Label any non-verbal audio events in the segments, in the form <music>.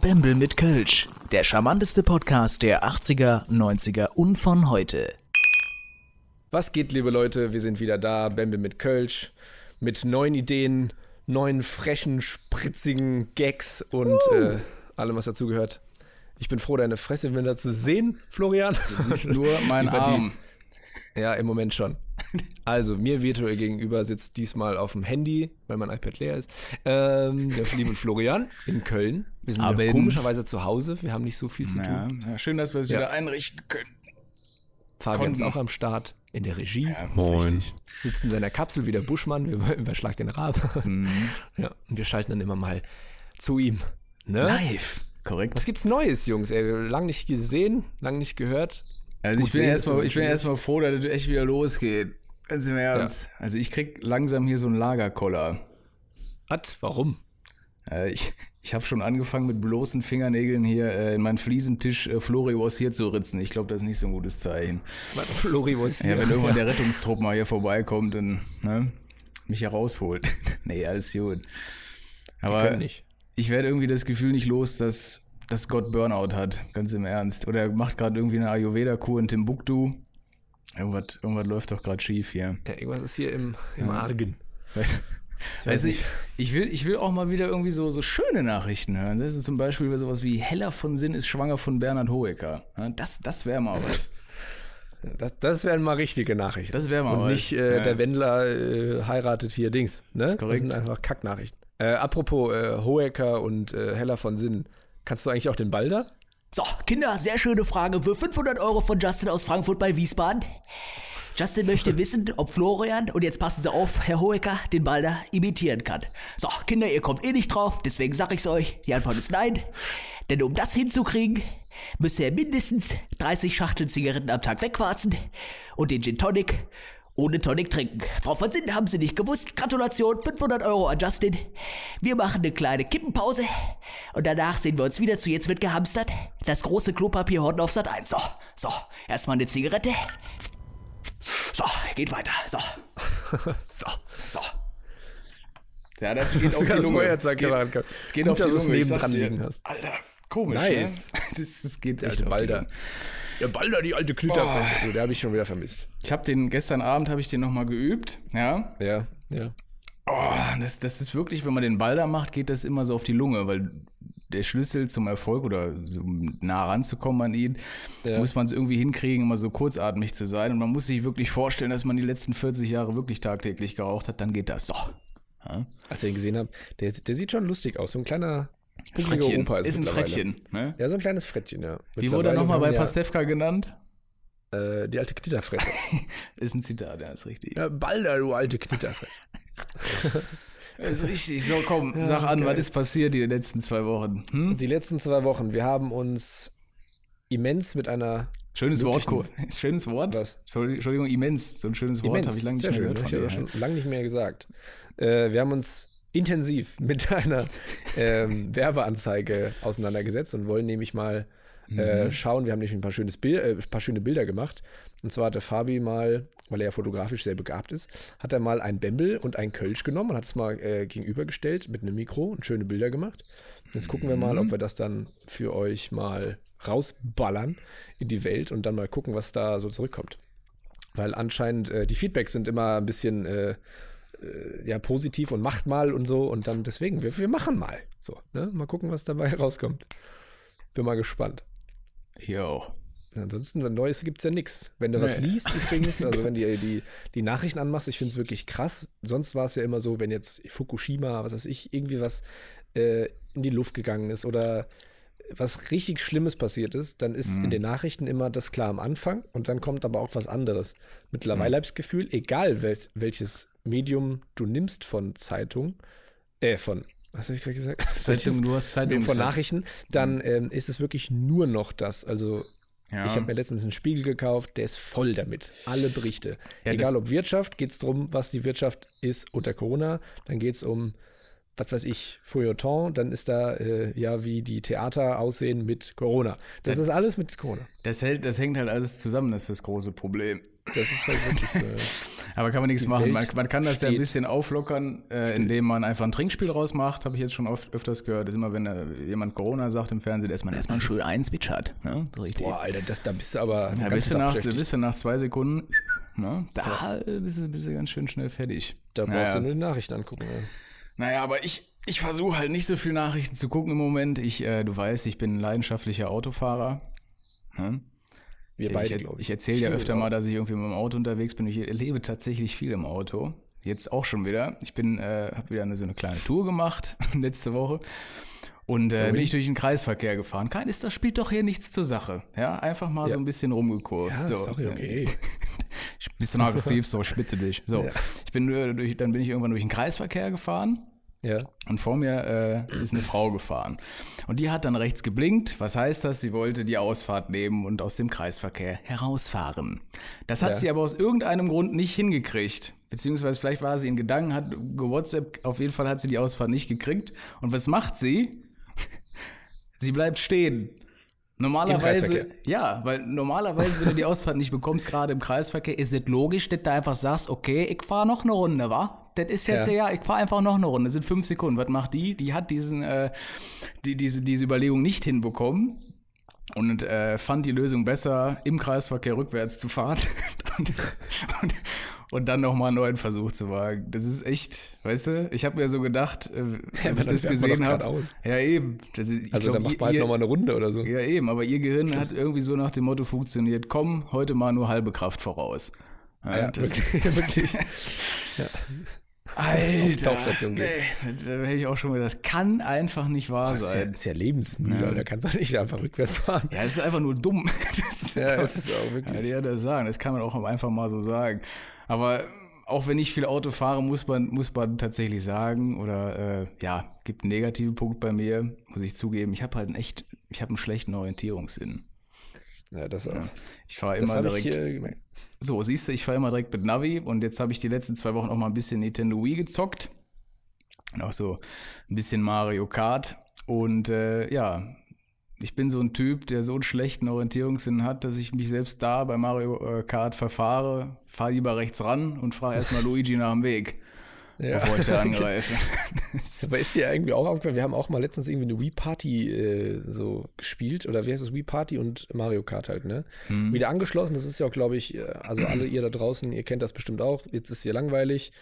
Bembel mit Kölsch. Der charmanteste Podcast der 80er, 90er und von heute. Was geht, liebe Leute? Wir sind wieder da. Bembel mit Kölsch. Mit neuen Ideen, neuen frechen, spritzigen Gags und Uh. äh, allem, was dazugehört. Ich bin froh, deine Fresse wieder zu sehen, Florian. Du siehst nur meinen <laughs> Über die- Arm. Ja, im Moment schon. Also, mir virtuell gegenüber sitzt diesmal auf dem Handy, weil mein iPad leer ist, ähm, der liebe Florian in Köln. Wir sind Abend. komischerweise zu Hause. Wir haben nicht so viel zu Ja, tun. ja, schön, dass wir es Ja. wieder einrichten können. Fabian ist auch am Start in der Regie. Ja, richtig. Sitzt in seiner Kapsel wie der Buschmann. Wir überschlagen den Raben. Mhm. <laughs> Ja, und wir schalten dann immer mal zu ihm. Ne? Live. Korrekt. Was gibt's Neues, Jungs? Ey, lang nicht gesehen, lang nicht gehört. Also ich bin erstmal ich bin erstmal froh, dass es echt wieder losgeht. Ganz im Ernst. Also ich krieg langsam hier so einen Lagerkoller. Was? Warum? Äh, ich ich habe schon angefangen mit bloßen Fingernägeln hier äh, in meinen Fliesentisch äh, Flori was hier zu ritzen. Ich glaube, das ist nicht so ein gutes Zeichen. Was? Flori, wo ist Ja, wenn irgendwann der Rettungstrupp mal hier vorbeikommt und ne, mich herausholt. <laughs> nee, alles gut. Aber ich werde irgendwie das Gefühl nicht los, dass, dass Gott Burnout hat, ganz im Ernst. Oder er macht gerade irgendwie eine Ayurveda-Kur in Timbuktu. Irgendwas, irgendwas läuft doch gerade schief hier. Ja, irgendwas ist hier im, im Ja. Argen. Weißt, weiß ich, ich, will, ich will auch mal wieder irgendwie so, so schöne Nachrichten hören. Das ist zum Beispiel sowas wie Heller von Sinn ist schwanger von Bernhard Hoeker. Das, das wäre mal was. Das, das wären mal richtige Nachrichten. Das wäre mal Und was. nicht äh, Ja. der Wendler äh, heiratet hier Dings. Ne? Das, korrekt. sind einfach Kacknachrichten. Äh, apropos äh, Hoeker und äh, Heller von Sinn. Kannst du eigentlich auch den Balder? So, Kinder, sehr schöne Frage für 500 Euro von Justin aus Frankfurt bei Wiesbaden. Justin möchte <laughs> wissen, ob Florian, und jetzt passen Sie auf, Herr Hoeker, den Balder imitieren kann. So, Kinder, ihr kommt eh nicht drauf, deswegen sag ich's euch. Die Antwort ist nein. Denn um das hinzukriegen, müsst ihr mindestens 30 Schachteln Zigaretten am Tag wegwarzen und den Gin Tonic ohne Tonic trinken. Frau von Sinn, haben Sie nicht gewusst? Gratulation, 500 Euro an Justin. Wir machen eine kleine Kippenpause und danach sehen wir uns wieder zu Jetzt wird gehamstert. Das große Klopapier Horten auf Sat 1. So, so, erstmal eine Zigarette. So, geht weiter. So, <laughs> So. so. Ja, das geht <laughs> auf die Sogar das Lunge. Es geht, es geht Gut, auf die dass du es Lunge. nebendran liegen hast. Alter, komisch. Nice. Ne? <laughs> Das, das geht echt alte auf die. Lunge. Der Balder, die alte Knütterfresse. Oh. Der habe ich schon wieder vermisst. Ich habe den, gestern Abend habe ich den nochmal geübt. Ja. Ja, ja. Oh, das, das ist wirklich, wenn man den Balder macht, geht das immer so auf die Lunge, weil der Schlüssel zum Erfolg oder so nah ranzukommen an ihn, Ja. muss man es irgendwie hinkriegen, immer so kurzatmig zu sein. Und man muss sich wirklich vorstellen, dass man die letzten 40 Jahre wirklich tagtäglich geraucht hat, dann geht das so. Ja? Als ich ihn gesehen habe, der, der sieht schon lustig aus. So ein kleiner Frettchen. Opa ist, Ist ein. Frettchen. Ne? Ja, so ein kleines Frettchen, ja. Wie wurde er nochmal bei wir Pastewka genannt? Ja, äh, die alte Knitterfresse. <laughs> Ist ein Zitat, ja, ist richtig. ja, Balder, du alte Knitterfresse. <laughs> Ist richtig. So, komm, sag an, geil. was ist passiert die letzten zwei Wochen? Hm? Die letzten zwei Wochen, wir haben uns immens mit einer Schönes Wort, <laughs> schönes Wort. Was? Entschuldigung, immens. So ein schönes Wort habe ich lange nicht sehr mehr schön, gehört. Ich habe schon lange nicht mehr gesagt. Äh, wir haben uns intensiv <laughs> mit einer ähm, Werbeanzeige auseinandergesetzt und wollen nämlich mal Mhm. äh, schauen. Wir haben nämlich ein paar, schönes Bild, äh, paar schöne Bilder gemacht. Und zwar hat der Fabi mal, weil er ja fotografisch sehr begabt ist, hat er mal ein Bembel und ein Kölsch genommen und hat es mal äh, gegenübergestellt mit einem Mikro und schöne Bilder gemacht. Jetzt gucken wir mal, Mhm. ob wir das dann für euch mal rausballern in die Welt und dann mal gucken, was da so zurückkommt. Weil anscheinend äh, die Feedbacks sind immer ein bisschen äh, ja, positiv und macht mal und so. Und dann deswegen, wir, wir machen mal. So, ne? Mal gucken, was dabei <laughs> rauskommt. Bin mal gespannt. Auch. Ansonsten, wenn Neues gibt es ja nichts. Wenn du was Nee. liest übrigens, also wenn <laughs> du die, die Nachrichten anmachst, ich finde es wirklich krass. Sonst war es ja immer so, wenn jetzt Fukushima, was weiß ich, irgendwie was äh, in die Luft gegangen ist oder was richtig Schlimmes passiert ist, dann ist in den Nachrichten immer das klar am Anfang und dann kommt aber auch was anderes. Mittlerweile habe ich das Gefühl, egal wel welches Medium du nimmst von Zeitung, äh, von, was habe ich gerade gesagt? <laughs> Zeitung, du hast Zeitung von. Nachrichten, dann ähm, ist es wirklich nur noch das. Also Ja. ich habe mir letztens einen Spiegel gekauft, der ist voll damit. Alle Berichte. Ja, Egal das- ob Wirtschaft, geht es darum, was die Wirtschaft ist unter Corona. Dann geht es um, was weiß ich, Feuilleton. Dann ist da, äh, ja, wie die Theater aussehen mit Corona. Das ist alles mit Corona. Das, hält, das hängt halt alles zusammen, das ist das große Problem. Das ist halt wirklich so. <laughs> Aber kann man nichts machen. Man, man kann das ja ein steht bisschen auflockern, äh, indem man einfach ein Trinkspiel rausmacht. Habe ich jetzt schon oft, öfters gehört. Das ist immer, wenn äh, jemand Corona sagt im Fernsehen, dass man erstmal schön einzwitschert. Ne? So richtig. Boah, Alter, das, da bist du aber ja, ganz bist, du nach, bist du nach zwei Sekunden, ne? da bist, du, bist du ganz schön schnell fertig. Da brauchst Naja. du nur die Nachrichten angucken. Ja. Naja, aber ich, ich versuche halt nicht so viel Nachrichten zu gucken im Moment. Ich, äh, du weißt, ich bin ein leidenschaftlicher Autofahrer. Ne? Wir beide, ich, glaube ich. Ich erzähle ja öfter mal, dass ich irgendwie mit dem Auto unterwegs bin. Ich erlebe tatsächlich viel im Auto. Jetzt auch schon wieder. Ich bin, äh, habe wieder eine, so eine kleine Tour gemacht <laughs> letzte Woche. Und äh, bin ich durch den Kreisverkehr gefahren. Kein ist, das spielt doch hier nichts zur Sache. Ja, einfach mal Ja. so ein bisschen rumgekurvt. Ja, so. ist doch okay. <laughs> Ich bisschen aggressiv, so schmitte dich. So, Ja. ich bin äh, durch, dann bin ich irgendwann durch den Kreisverkehr gefahren. Ja. Und vor mir äh, ist eine Frau gefahren. Und die hat dann rechts geblinkt. Was heißt das? Sie wollte die Ausfahrt nehmen und aus dem Kreisverkehr herausfahren. Das hat Ja. sie aber aus irgendeinem Grund nicht hingekriegt. Beziehungsweise vielleicht war sie in Gedanken, hat gewhatsApp, auf jeden Fall hat sie die Ausfahrt nicht gekriegt. Und was macht sie? <laughs> sie bleibt stehen. Normalerweise, ja, weil normalerweise, wenn du die Ausfahrt nicht bekommst, gerade im Kreisverkehr, ist es logisch, dass du einfach sagst, okay, ich fahre noch eine Runde, wa? Das ist jetzt, ja, Ja. ich fahre einfach noch eine Runde, das sind fünf Sekunden. Was macht die? Die hat diesen, äh, die, diese, diese Überlegung nicht hinbekommen und äh, fand die Lösung besser, im Kreisverkehr rückwärts zu fahren <laughs> und, und, und dann nochmal einen neuen Versuch zu wagen. Das ist echt, weißt du, ich habe mir so gedacht, äh, <laughs> Ja, als ich dann das gesehen habe. Ja, eben. Das ich Also, glaub, da macht man halt nochmal eine Runde oder so. ja, eben, aber ihr Gehirn hat irgendwie so nach dem Motto funktioniert, komm, heute mal nur halbe Kraft voraus. Ja, Ja, das, wirklich. <laughs> wirklich. Ja. Alter, Tauchstation gehen. nee, da hätte ich auch schon gesagt, das kann einfach nicht wahr Das ist ja, sein. ist ja lebensmüde, Ja. da kannst du nicht einfach rückwärts fahren. Ja, es ist einfach nur dumm. <laughs> Das Ja, kann es ist auch wirklich. Ja, das sagen, das kann man auch einfach mal so sagen. Aber auch wenn ich viel Auto fahre, muss man, muss man tatsächlich sagen, oder äh, ja, gibt einen negativen Punkt bei mir, muss ich zugeben. Ich habe halt einen echt, ich habe einen schlechten Orientierungssinn. Ja, das auch. Ich fahre immer ich direkt. hier gemerkt. So, siehst du, ich fahre immer direkt mit Navi und jetzt habe ich die letzten zwei Wochen auch mal ein bisschen Nintendo Wii gezockt. Und auch so ein bisschen Mario Kart. Und äh, ja, ich bin so ein Typ, der so einen schlechten Orientierungssinn hat, dass ich mich selbst da bei Mario äh, Kart verfahre, fahre lieber rechts ran und frage erstmal <laughs> Luigi nach dem Weg, Ja. bevor ich da <laughs> angreife. Aber ist dir irgendwie auch aufgefallen, wir haben auch mal letztens irgendwie eine Wii Party äh, so gespielt, oder wie heißt es, Wii Party und Mario Kart halt, ne? Hm. Wieder angeschlossen, das ist ja auch, glaube ich, äh, also alle ihr da draußen, ihr kennt das bestimmt auch, jetzt ist hier langweilig,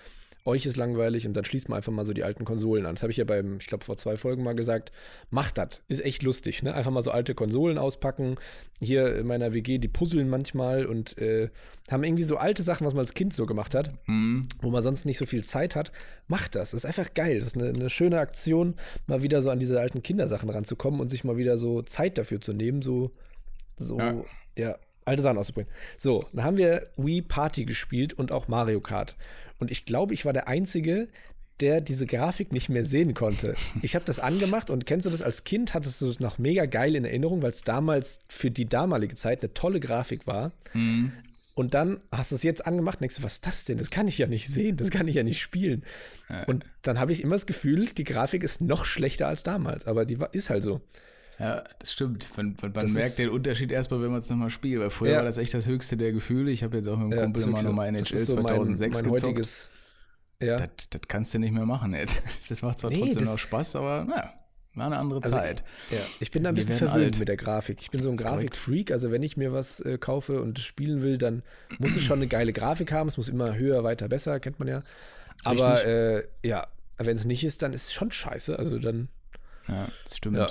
euch ist langweilig und dann schließt man einfach mal so die alten Konsolen an. Das habe ich ja beim, ich glaube, vor zwei Folgen mal gesagt, macht das, ist echt lustig, ne? Einfach mal so alte Konsolen auspacken. Hier in meiner WG, die puzzeln manchmal und äh, haben irgendwie so alte Sachen, was man als Kind so gemacht hat Hm. wo man sonst nicht so viel Zeit hat, macht das. Das ist einfach geil. Das ist eine, eine schöne Aktion, mal wieder so an diese alten Kindersachen ranzukommen und sich mal wieder so Zeit dafür zu nehmen, so, so, ja, Ja. Alte Sachen auszubringen. So, dann haben wir Wii Party gespielt und auch Mario Kart. Und ich glaube, ich war der Einzige, der diese Grafik nicht mehr sehen konnte. Ich habe das angemacht und kennst du das als Kind? Hattest du es noch mega geil in Erinnerung, weil es damals für die damalige Zeit eine tolle Grafik war. Hm. Und dann hast du es jetzt angemacht und denkst du, was ist das denn? Das kann ich ja nicht sehen, das kann ich ja nicht spielen. Und dann habe ich immer das Gefühl, die Grafik ist noch schlechter als damals, aber die war, ist halt so. Ja, das stimmt. Man, man, man merkt den Unterschied erstmal, wenn man es nochmal spielt. Weil früher Ja. war das echt das höchste der Gefühle. Ich habe jetzt auch mit dem Ja, Kumpel das nochmal NHL so mein, 2006 mein gezockt. heutiges. Ja. Das, das kannst du nicht mehr machen jetzt. <laughs> Das macht zwar Nee, trotzdem noch Spaß, aber naja, war eine andere Also, Zeit. Ja, ich bin da ein bisschen verwöhnt alt. mit der Grafik. Ich bin so ein. Grafikfreak. Also, wenn ich mir was äh, kaufe und spielen will, dann muss es schon eine geile Grafik haben. Es muss immer höher, weiter, besser, kennt man ja. Aber äh, ja, wenn es nicht ist, dann ist es schon scheiße. Also, dann. Ja, das stimmt. Ja.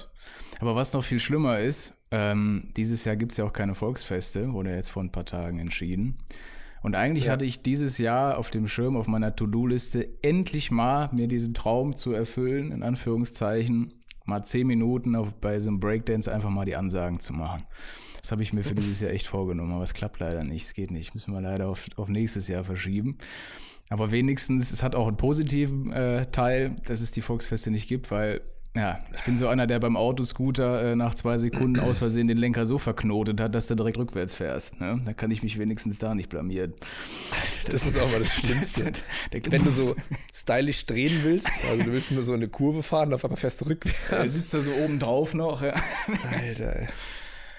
Aber was noch viel schlimmer ist, ähm, dieses Jahr gibt es ja auch keine Volksfeste, wurde jetzt vor ein paar Tagen entschieden. Und eigentlich Ja. hatte ich dieses Jahr auf dem Schirm, auf meiner To-Do-Liste, endlich mal mir diesen Traum zu erfüllen, in Anführungszeichen, mal zehn Minuten auf, bei so einem Breakdance einfach mal die Ansagen zu machen. Das habe ich mir für dieses Jahr echt vorgenommen, aber es klappt leider nicht. Es geht nicht. Müssen wir leider auf, auf nächstes Jahr verschieben. Aber wenigstens, es hat auch einen positiven äh, Teil, dass es die Volksfeste nicht gibt, weil, ja, ich bin so einer, der beim Autoscooter äh, nach zwei Sekunden aus Versehen den Lenker so verknotet hat, dass du direkt rückwärts fährst. Ne? Da kann ich mich wenigstens da nicht blamieren. Das ist auch mal das Schlimmste. <laughs> Der, Wenn du so <laughs> stylisch drehen willst, also du willst nur so eine Kurve fahren, auf einmal fährst du rückwärts. sitzt da so oben drauf noch. Ja. Alter, ey.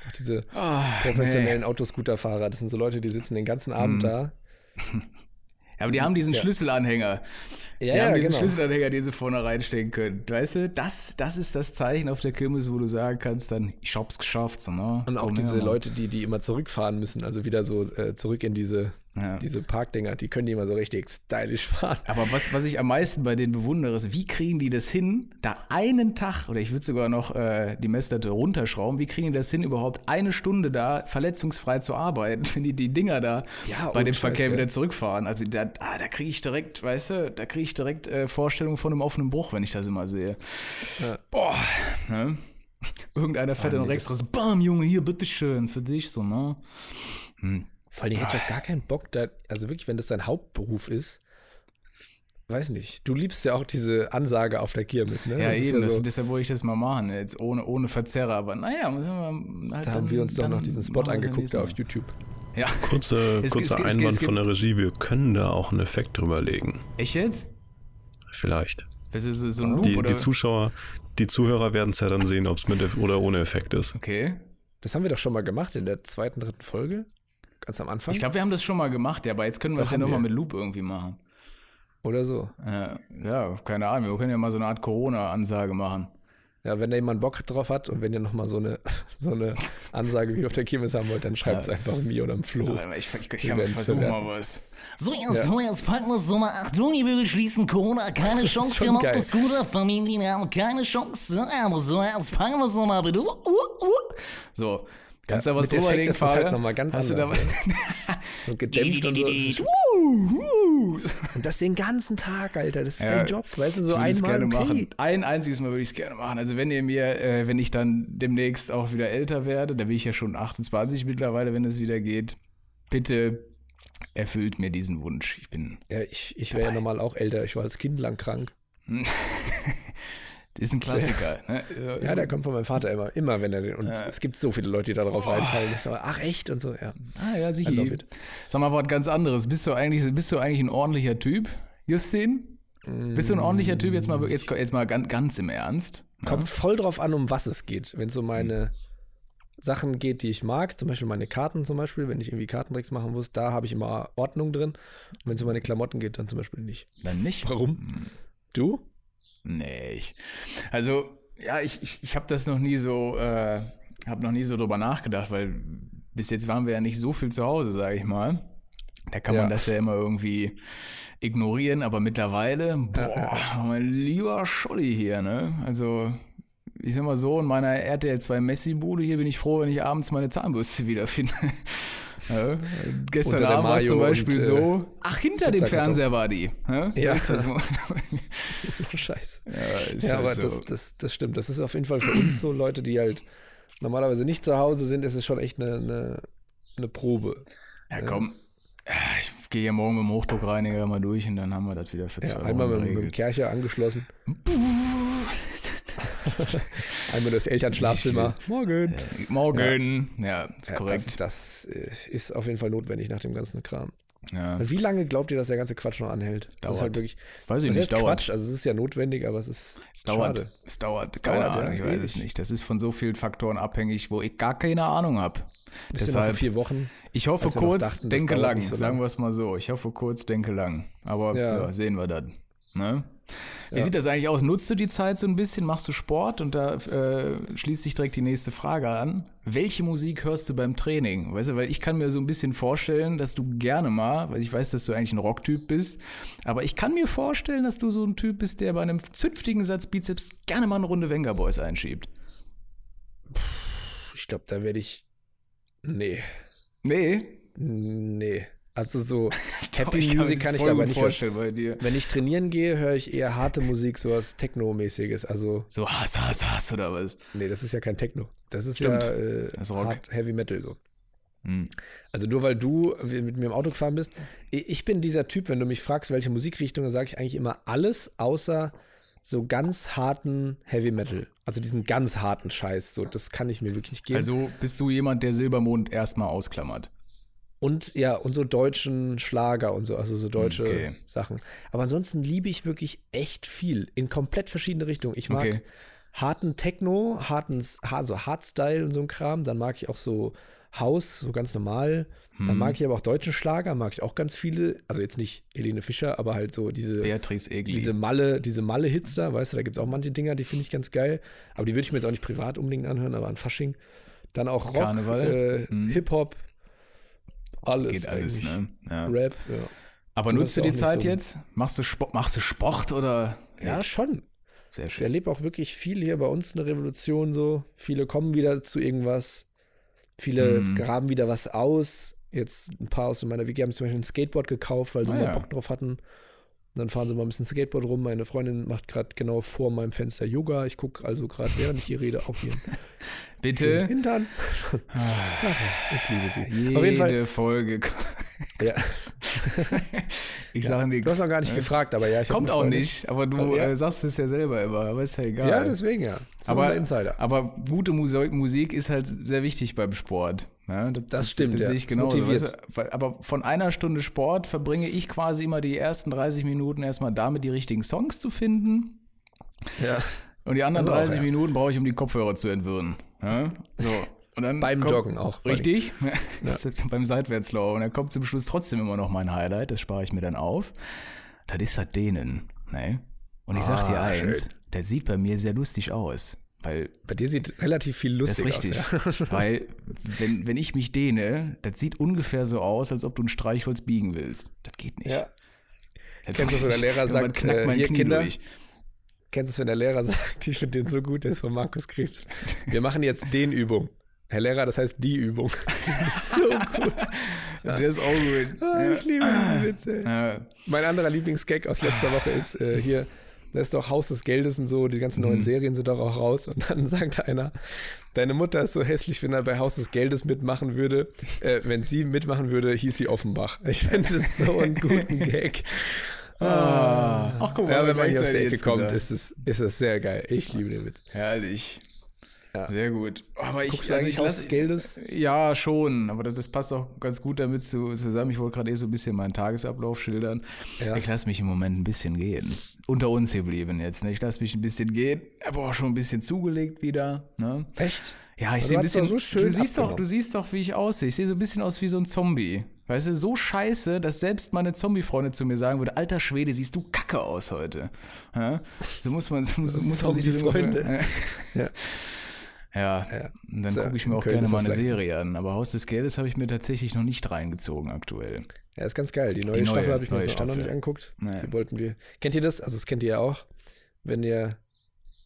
Auch diese Ah, professionellen Autoscooterfahrer, das sind so Leute, die sitzen den ganzen Abend da. <laughs> Ja, aber die haben diesen Ja. Schlüsselanhänger. Die Ja, haben ja, diesen genau. Schlüsselanhänger, den sie vorne reinstecken können. Weißt du, das, das ist das Zeichen auf der Kirmes, wo du sagen kannst, dann, ich hab's geschafft. So, ne? Und auch Komm diese her. Leute, die, die immer zurückfahren müssen, also wieder so äh, zurück in diese, Ja. diese Parkdinger, die können die immer so richtig stylisch fahren. Aber was, was ich am meisten bei denen bewundere, ist, wie kriegen die das hin, da einen Tag, oder ich würde sogar noch äh, die Messlatte runterschrauben, wie kriegen die das hin, überhaupt eine Stunde da verletzungsfrei zu arbeiten, <laughs> wenn die die Dinger da Ja, bei dem Scheiß, Verkehr wieder zurückfahren. Also da, ah, da kriege ich direkt, weißt du, da kriege ich direkt äh, Vorstellungen von einem offenen Bruch, wenn ich das immer sehe. Ja. Boah, ne? <laughs> Irgendeiner fährt Ah, dann nee, rechts raus, bam, Junge, hier, bitteschön, für dich, so, ne? Hm. Vor allem hätte ich auch gar keinen Bock, da, also wirklich, wenn das dein Hauptberuf ist, weiß nicht. Du liebst ja auch diese Ansage auf der Kirmes, ne? Ja, Das ist eben, das, so, deshalb wollte ich das mal machen, jetzt ohne, ohne Verzerrer, aber naja, müssen wir halt da haben dann- wir uns doch noch diesen Spot angeguckt da auf YouTube. Ja, Kurze, Es- kurzer es- es- es Einwand von der Regie, wir können da auch einen Effekt drüber legen. echt jetzt? Vielleicht. Das ist so, so ein Loop, Die, oder? die Zuschauer, die Zuhörer werden es ja dann sehen, ob es mit oder ohne Effekt ist. okay. Das haben wir doch schon mal gemacht in der zweiten, dritten Folge. Ganz am Anfang. Ich glaube, wir haben das schon mal gemacht, ja, aber jetzt können wir das ja nochmal mit Loop irgendwie machen. Oder so. Ja, ja, keine Ahnung, wir können ja mal so eine Art Corona-Ansage machen. Ja, wenn da jemand Bock drauf hat und wenn ihr nochmal so eine, <laughs> so eine Ansage wie auf der Kirmes haben wollt, dann schreibt es einfach mir oder am Flo. Ich, ich, ich kann versuchen mal was. So, jetzt, Ja. so, jetzt packen wir so mal. Achtung, die Bügel schließen. Corona, keine <laughs> ist Chance. Wir machen das Gute. Familien haben keine Chance. Aber so, jetzt packen wir so mal bitte. Uh, uh, uh. So, kannst du Ja, da was drüber Effekt legen, ist halt Fabian? noch mal ganz Hast du da anders, was? <laughs> Und gedämpft und so. Und das den ganzen Tag, Alter. Das ist Ja, dein Job. Weißt du, so einmal gerne okay. machen. Ein einziges Mal würde ich es gerne machen. Also wenn ihr mir, äh, wenn ich dann demnächst auch wieder älter werde, da bin ich ja schon 28 mittlerweile, wenn es wieder geht, bitte erfüllt mir diesen Wunsch. Ich bin, Ja, ich, ich wäre ja normal auch älter. Ich war als Kind lang krank. <laughs> ist ein Klassiker. ne? Ja, der kommt von meinem Vater immer. Immer, wenn er den. Und es gibt so viele Leute, die da drauf reinfallen. Aber, ach, echt? Und so, ja. Ah ja, sicher. Sag mal was ganz anderes. Bist du eigentlich, bist du eigentlich ein ordentlicher Typ, Justin? Bist du ein ordentlicher Typ? Jetzt mal, jetzt, jetzt mal ganz, ganz im Ernst. Kommt voll drauf an, um was es geht. Wenn es um meine Sachen geht, die ich mag, zum Beispiel meine Karten zum Beispiel, wenn ich irgendwie Kartentricks machen muss, da habe ich immer Ordnung drin. Und wenn es um meine Klamotten geht, dann zum Beispiel nicht. Dann nicht. Warum? Du? Nee, ich, also, ja, ich, ich, ich habe das noch nie so, äh, habe noch nie so drüber nachgedacht, weil bis jetzt waren wir ja nicht so viel zu Hause, sage ich mal. Da kann Ja. man das ja immer irgendwie ignorieren, aber mittlerweile, boah, mein lieber Scholli hier, ne? Also, ich sag mal so, in meiner RTL 2 Messi-Bude hier bin ich froh, wenn ich abends meine Zahnbürste <laughs> wiederfinde. Ja, gestern Unter der Abend war es zum Beispiel und, äh, so, ach, hinter dem. Fernseher war die. Ja, Ja. ist das. <laughs> Scheiße. Ja, Ja, halt aber so. das, das, das stimmt. Das ist auf jeden Fall für uns so Leute, die halt normalerweise nicht zu Hause sind, ist es schon echt eine, eine, eine Probe. Ja, komm. Ich gehe ja morgen mit dem Hochdruckreiniger mal durch und dann haben wir das wieder für zwei Ja, einmal Wochen mit, mit dem. Kercher angeschlossen. <laughs> einmal das Elternschlafzimmer. Morgen. Morgen. Ja, ist Ja, korrekt. Das, das äh, ist auf jeden Fall notwendig nach dem ganzen Kram. ja. Wie lange glaubt ihr, dass der ganze Quatsch noch anhält? Das Dauert. ist halt wirklich. Weiß ich nicht, dauert. Quatsch? Also es ist ja notwendig, aber es ist Es dauert. schade. Es dauert. Keine dauert, ja, Ahnung, ich weiß es nicht. Das ist von so vielen Faktoren abhängig, wo ich gar keine Ahnung habe. Vor vier Wochen. ich hoffe kurz, dachten, das denke lang. so sagen lang. wir es mal so. Ich hoffe kurz, denke lang. Aber Ja. ja, sehen wir dann. Ne? Wie Ja. sieht das eigentlich aus? Nutzt du die Zeit so ein bisschen? Machst du Sport? Und da äh, schließt sich direkt die nächste Frage an. Welche Musik hörst du beim Training? Weißt du, weil ich kann mir so ein bisschen vorstellen, dass du gerne mal, weil ich weiß, dass du eigentlich ein Rocktyp bist, aber ich kann mir vorstellen, dass du so ein Typ bist, der bei einem zünftigen Satz Bizeps gerne mal eine Runde Wenger Boys einschiebt. Ich glaube, da werde ich. Nee. Nee. Nee. Also so <laughs> Happy mir Music kann ich dabei gut nicht hören. vorstellen bei dir. Wenn ich trainieren gehe, höre ich eher harte Musik, sowas Techno-mäßiges. Also, So Hass, Hass, Hass oder was? nee, das ist ja kein Techno. Das ist Stimmt. ja äh, Das hart Heavy Metal so. Hm. Also nur weil du mit mir im Auto gefahren bist. Ich ich bin dieser Typ, wenn du mich fragst, welche Musikrichtung, dann sage ich eigentlich immer alles, außer so ganz harten Heavy Metal. Also diesen ganz harten Scheiß. So, das kann ich mir wirklich nicht geben. Also bist du jemand, der Silbermond erstmal ausklammert. Und ja, und so deutschen Schlager und so, also so deutsche Okay. Sachen. Aber ansonsten liebe ich wirklich echt viel in komplett verschiedene Richtungen. Ich mag Okay. harten Techno, harten, also Hardstyle und so ein Kram. Dann mag ich auch so House, so ganz normal. Dann Hm. mag ich aber auch deutschen Schlager, mag ich auch ganz viele. Also jetzt nicht Helene Fischer, aber halt so diese, Beatrice Egli. diese Malle, diese Malle-Hits da, weißt du, da gibt es auch manche Dinger, die finde ich ganz geil. Aber die würde ich mir jetzt auch nicht privat unbedingt anhören, aber an Fasching. Dann auch Rock, äh, Mhm. Hip-Hop, alles. Geht alles, ne? Ja. Rap, ja. Aber Du nutzt du die Zeit so- jetzt? Machst du, Sport, machst du Sport oder? Ja, schon. Sehr Ich schön. erlebe auch wirklich viel hier bei uns eine Revolution so. Viele kommen wieder zu irgendwas. Viele Mhm. graben wieder was aus. Jetzt ein paar aus meiner WG haben zum Beispiel ein Skateboard gekauft, weil sie Ah, mal ja. Bock drauf hatten. Und dann fahren sie mal ein bisschen Skateboard rum. Meine Freundin macht gerade genau vor meinem Fenster Yoga. Ich gucke also gerade, während ich hier rede, auf ihren <laughs> Bitte? Hintern. Ah, Ich liebe sie. Jede Auf jeden Fall. Folge. Ja. <laughs> Ich sage nichts. Du hast noch gar nicht gefragt, aber ja, ich Kommt auch nicht, aber du Aber ja. äh, sagst es ja selber immer, aber ist ja egal. Ja, deswegen ja. Ist aber, Insider. aber gute Musik, Musik ist halt sehr wichtig beim Sport. Ne? Das, stimmt, Das, ja. sehe ich Das genau. motiviert. aber von einer Stunde Sport verbringe ich quasi immer die ersten 30 Minuten erstmal damit, die richtigen Songs zu finden. Ja. Und die anderen Das auch, 30 ja. Minuten brauche ich, um die Kopfhörer zu entwirren. Ja? So. Und dann Beim kommt- Joggen auch. Richtig. <laughs> Das beim Seitwärtslaufen. Und dann kommt zum Schluss trotzdem immer noch mein Highlight. Das spare ich mir dann auf. Das ist halt denen. Ne? Und ich sag dir Ah, eins, schön. das sieht bei mir sehr lustig aus. Weil Bei dir sieht relativ viel das ist lustig richtig. aus. Ja. <laughs> Weil, wenn, wenn ich mich dehne, das sieht ungefähr so aus, als ob du ein Streichholz biegen willst. Das geht nicht. Ja. Das Kennst du, wenn der Lehrer <laughs> sagt, knackt äh, mein hier, Knie Kinder? durch. Kennst du es, wenn der Lehrer <laughs> sagt, ich finde den so gut, der ist von Markus Krebs. Wir machen jetzt den Übung. Herr Lehrer, das heißt die Übung. so gut. Der ist auch gut. Ah, ich liebe diese Witze. Ja. Mein anderer Lieblingsgag aus letzter Woche ist äh, hier, da ist doch Haus des Geldes und so, die ganzen Mhm. neuen Serien sind doch auch raus. Und dann <laughs> sagt einer, deine Mutter ist so hässlich, wenn er bei Haus des Geldes mitmachen würde. Äh, wenn sie mitmachen würde, hieß sie Offenbach. Ich finde das so einen guten Gag. <laughs> Ah. Ach, guck Ja, wenn man hier aus der Ecke kommt, ist es, ist es sehr geil. Ich liebe den Witz. Herrlich. Ja. Sehr gut. Aber ich, Guckst du also ich Haus lass, des Geldes? Ja, schon. Aber das, das passt auch ganz gut damit zu, zusammen. Ich wollte gerade eh so ein bisschen meinen Tagesablauf schildern. Ja. Ich lasse mich im Moment ein bisschen gehen. Unter uns geblieben jetzt. Ne? Ich lasse mich ein bisschen gehen. Aber auch schon ein bisschen zugelegt wieder. Ne? Echt? Ja, ich Also sehe ein bisschen. so schön du, siehst doch, du siehst doch, wie ich aussehe. Ich sehe so ein bisschen aus wie so ein Zombie. Weißt du, so scheiße, dass selbst meine Zombie-Freunde zu mir sagen würde: Alter Schwede, siehst du kacke aus heute. Ja? So muss man, so muss, muss man sich. <laughs> Ja. Ja. Ja, Ja. dann So, gucke ich mir auch gerne mal eine Serie an. Aber Haus des Geldes habe ich mir tatsächlich noch nicht reingezogen aktuell. Ja, ist ganz geil. Die neue, Die neue- Staffel habe ich mir jetzt auch noch nicht angeguckt. Nee. Sie wollten wir. Kennt ihr das? Also, das kennt ihr ja auch. Wenn ihr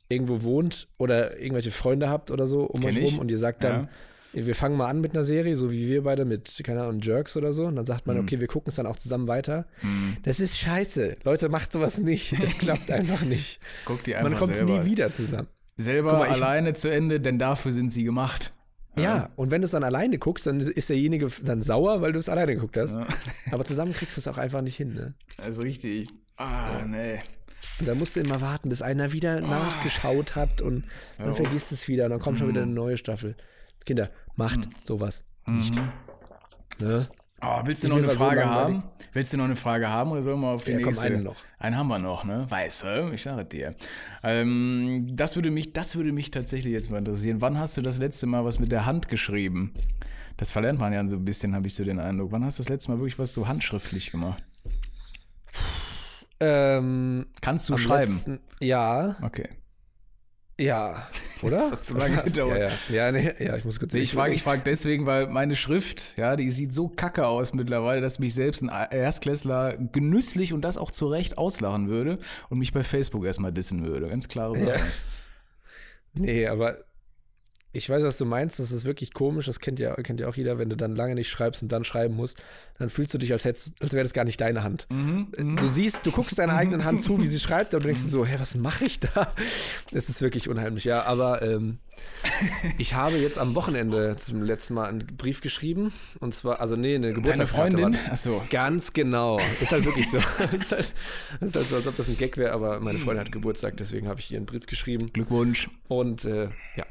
irgendwo wohnt oder irgendwelche Freunde habt oder so um Kenn euch rum und ihr sagt dann, wir fangen mal an mit einer Serie, so wie wir beide mit, keine Ahnung, Jerks oder so. Und dann sagt man, Hm. okay, wir gucken es dann auch zusammen weiter. Hm. Das ist scheiße. Leute, macht sowas nicht. Es <laughs> klappt einfach nicht. Guck die einfach Man kommt selber, nie wieder zusammen. Selber mal, alleine zu Ende, denn dafür sind sie gemacht. Ja, und wenn du es dann alleine guckst, dann ist- ist derjenige dann sauer, weil du es alleine geguckt hast. Ja. <laughs> Aber zusammen kriegst du es auch einfach nicht hin, ne? Also richtig. Ah, nee. Und dann musst du immer warten, bis einer wieder nachgeschaut hat und dann Ja. vergisst es wieder und dann kommt schon wieder eine neue Staffel. Kinder, macht sowas nicht. Ne? Oh, willst du Ich noch eine so Frage langweilig. haben? Willst du noch eine Frage haben oder sollen wir auf die Ja, komm, nächste? einen noch. Einen haben wir noch, ne? Weißt du, ich sage dir. Ähm, das, würde mich, das würde mich tatsächlich jetzt mal interessieren. Wann hast du das letzte Mal was mit der Hand geschrieben? Das verlernt man ja so ein bisschen, habe ich so den Eindruck. Wann hast du das letzte Mal wirklich was so handschriftlich gemacht? Ähm, Kannst du schreiben? letzten- ja, Okay. Ja. <laughs> Oder? Das hat zu lange gedauert. Ja, ja. ja, nee, ja ich muss kurz Nee, ich frage ich frag deswegen, weil meine Schrift, ja, die sieht so kacke aus mittlerweile, dass mich selbst ein Erstklässler genüsslich und das auch zu Recht auslachen würde und mich bei Facebook erstmal dissen würde. Ganz klare Sache. Ja. Nee, aber ich weiß, was du meinst. Das ist wirklich komisch. Das kennt ja, kennt ja auch jeder, wenn du dann lange nicht schreibst und dann schreiben musst, dann fühlst du dich, als, hättest, als wäre das gar nicht deine Hand. Mhm. Du siehst, du guckst deiner eigenen Hand zu, wie sie schreibt, und du denkst so, hä, was mache ich da? Das ist wirklich unheimlich, ja. Aber ähm, ich habe jetzt am Wochenende zum letzten Mal einen Brief geschrieben. Und zwar, also nee, eine Deine Geburtstagskarte. Freundin? war- Achso. Ganz genau. Ist halt wirklich so. <laughs> ist, halt, ist halt so, als ob das ein Gag wäre, aber meine Freundin hat Geburtstag, deswegen habe ich ihr einen Brief geschrieben. Glückwunsch. Und äh, ja,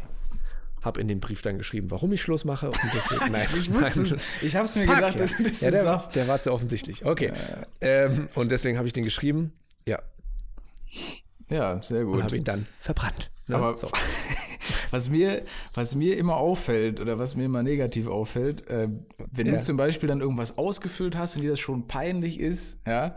habe in dem Brief dann geschrieben, warum ich Schluss mache. Und deswegen, <laughs> nein, Ich wusste es. Ich hab's mir Fuck, gedacht, ja. dass du das ja, der, war, der war zu offensichtlich. Okay. Ähm, und deswegen habe ich den geschrieben. Ja. Ja, sehr und gut. habe ihn dann verbrannt. Ne? Aber so. <laughs> was, mir, was mir immer auffällt oder was mir immer negativ auffällt, äh, wenn Ja. du zum Beispiel dann irgendwas ausgefüllt hast und dir das schon peinlich ist, ja,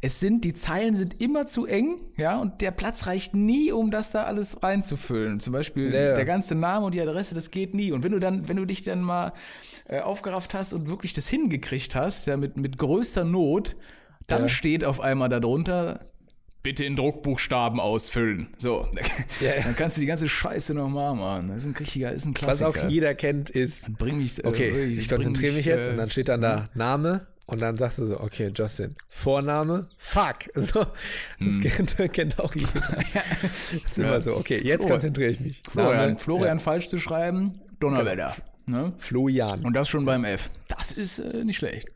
es sind, die Zeilen sind immer zu eng, ja, und der Platz reicht nie, um das da alles reinzufüllen. Zum Beispiel ja. der ganze Name und die Adresse, das geht nie. Und wenn du dann, wenn du dich dann mal äh, aufgerafft hast und wirklich das hingekriegt hast, ja, mit, mit größter Not, dann Ja. steht auf einmal darunter, bitte in Druckbuchstaben ausfüllen. So, Ja, ja. dann kannst du die ganze Scheiße nochmal machen. Das ist ein richtiger, ist ein Was Klassiker. auch jeder kennt, ist, Bring mich, äh, okay, ich bring konzentriere mich jetzt äh, und dann steht dann da Name und dann sagst du so, okay, Justin, Vorname, fuck. <laughs> So, das kennt, <laughs> kennt auch jeder. <laughs> Das ist immer so, okay, jetzt konzentriere ich mich. Florian, Florian falsch zu schreiben, Donnerwetter. Ne? Ja, Florian. Und das schon beim F. Das ist äh, nicht schlecht.